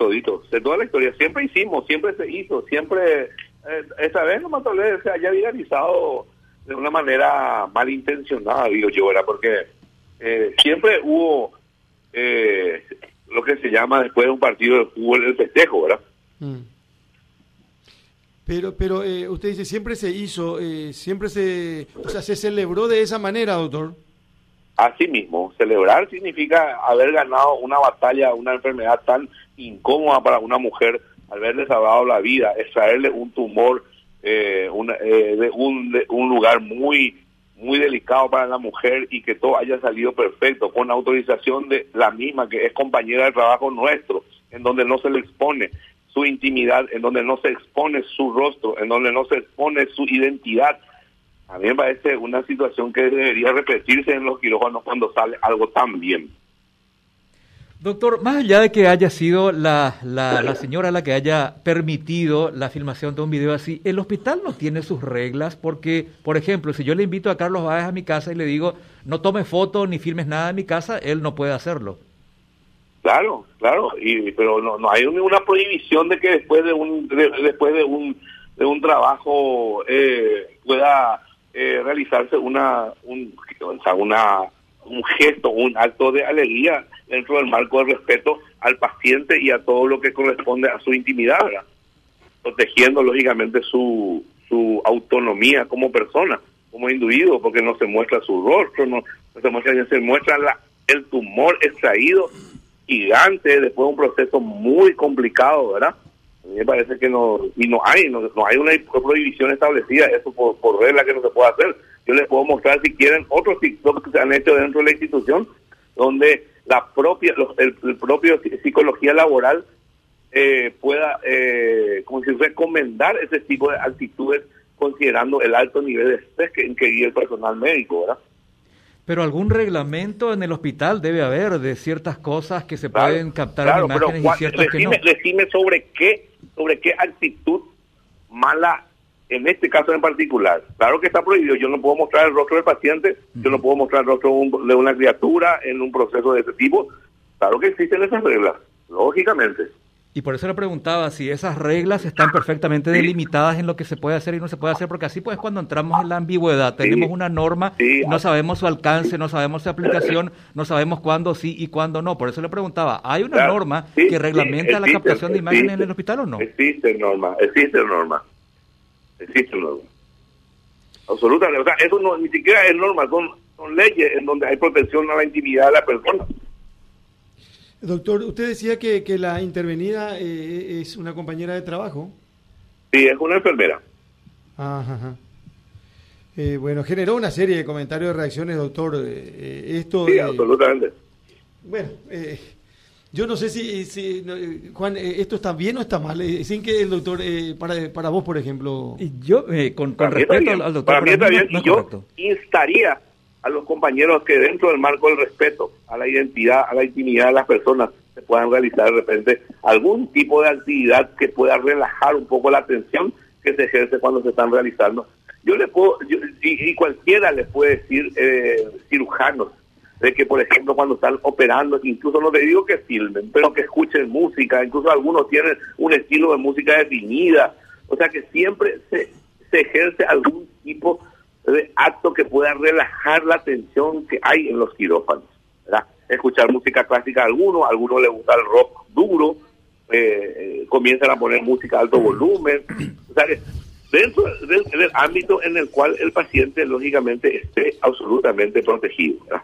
todito, de toda la historia. Siempre hicimos, siempre se hizo, siempre, eh, esta vez no tal vez se haya viralizado de una manera malintencionada, digo yo, ¿verdad? Porque eh, siempre hubo eh, lo que se llama después de un partido de fútbol el festejo, ¿verdad? Mm. Pero, pero eh, usted dice, siempre se hizo, eh, siempre se, o sea, se celebró de esa manera, doctor. Así mismo, celebrar significa haber ganado una batalla, una enfermedad tan incómoda para una mujer, haberle salvado la vida, extraerle un tumor eh, eh, de, un, de un lugar muy muy delicado para la mujer y que todo haya salido perfecto, con autorización de la misma, que es compañera de trabajo nuestro, en donde no se le expone su intimidad, en donde no se expone su rostro, en donde no se expone su identidad. A mí me parece una situación que debería repetirse en los quirófanos cuando sale algo tan bien. Doctor, más allá de que haya sido la, la, señora la que haya permitido la filmación de un video así, el hospital no tiene sus reglas porque, por ejemplo, si yo le invito a Carlos Báez a mi casa y le digo, no tome fotos ni filmes nada en mi casa, él no puede hacerlo. Claro, claro, y, pero no, no hay ninguna prohibición de que después de un después de un de un trabajo eh, pueda eh, realizarse una un, una un gesto, un acto de alegría dentro del marco del respeto al paciente y a todo lo que corresponde a su intimidad, protegiendo lógicamente su, su autonomía como persona, como individuo, porque no se muestra su rostro, no, se muestra, se muestra la, el tumor extraído gigante después de un proceso muy complicado, ¿verdad? Me parece que no, y no hay, no, hay una prohibición establecida, eso por, por regla que no se puede hacer. Yo les puedo mostrar si quieren otros TikTok que se han hecho dentro de la institución, donde la propia, el, propio psicología laboral eh, pueda, eh, como si recomendar ese tipo de actitudes considerando el alto nivel de estrés que, en que vive el personal médico, ¿verdad? Pero algún reglamento en el hospital debe haber de ciertas cosas que se pueden captar en imágenes y ciertas que no. Decime sobre qué, sobre qué actitud mala en este caso en particular, claro que está prohibido, yo no puedo mostrar el rostro del paciente, yo no puedo mostrar el rostro de una criatura en un proceso de ese tipo, claro que existen esas reglas, lógicamente. Y por eso le preguntaba si esas reglas están perfectamente delimitadas en lo que se puede hacer y no se puede hacer, porque así pues cuando entramos en la ambigüedad, tenemos una norma, no sabemos su alcance, no sabemos su aplicación, no sabemos cuándo sí y cuándo no. Por eso le preguntaba, ¿hay una norma que reglamenta la captación de imágenes en el hospital o no? Existe norma, existe norma existe norma. Absolutamente. O sea, eso no, ni siquiera es norma, son, son leyes en donde hay protección a la intimidad de la persona. Doctor, usted decía que, que la intervenida eh, es una compañera de trabajo. Sí, es una enfermera. Ajá. Eh, bueno, generó una serie de comentarios, de reacciones, doctor. Eh, esto. Sí, absolutamente. Bueno, yo no sé si, si Juan, eh, esto está bien o está mal, eh, sin que el doctor, eh, para, para vos, por ejemplo... Yo, con, con respeto al, doctor... Para mí está bien, yo instaría a los compañeros que dentro del marco del respeto a la identidad, a la intimidad de las personas, se puedan realizar de repente algún tipo de actividad que pueda relajar un poco la tensión que se ejerce cuando se están realizando. Yo le puedo, y, cualquiera le puede decir, eh, cirujanos, de que, por ejemplo, cuando están operando, incluso no te digo que filmen, pero que escuchen música, incluso algunos tienen un estilo de música definida, o sea que siempre se, se ejerce algún tipo de acto que pueda relajar la tensión que hay en los quirófanos, ¿verdad? Escuchar música clásica a algunos, a algunos les gusta el rock duro, eh, eh, comienzan a poner música a alto volumen, dentro del, del ámbito en el cual el paciente lógicamente esté absolutamente protegido, ¿verdad?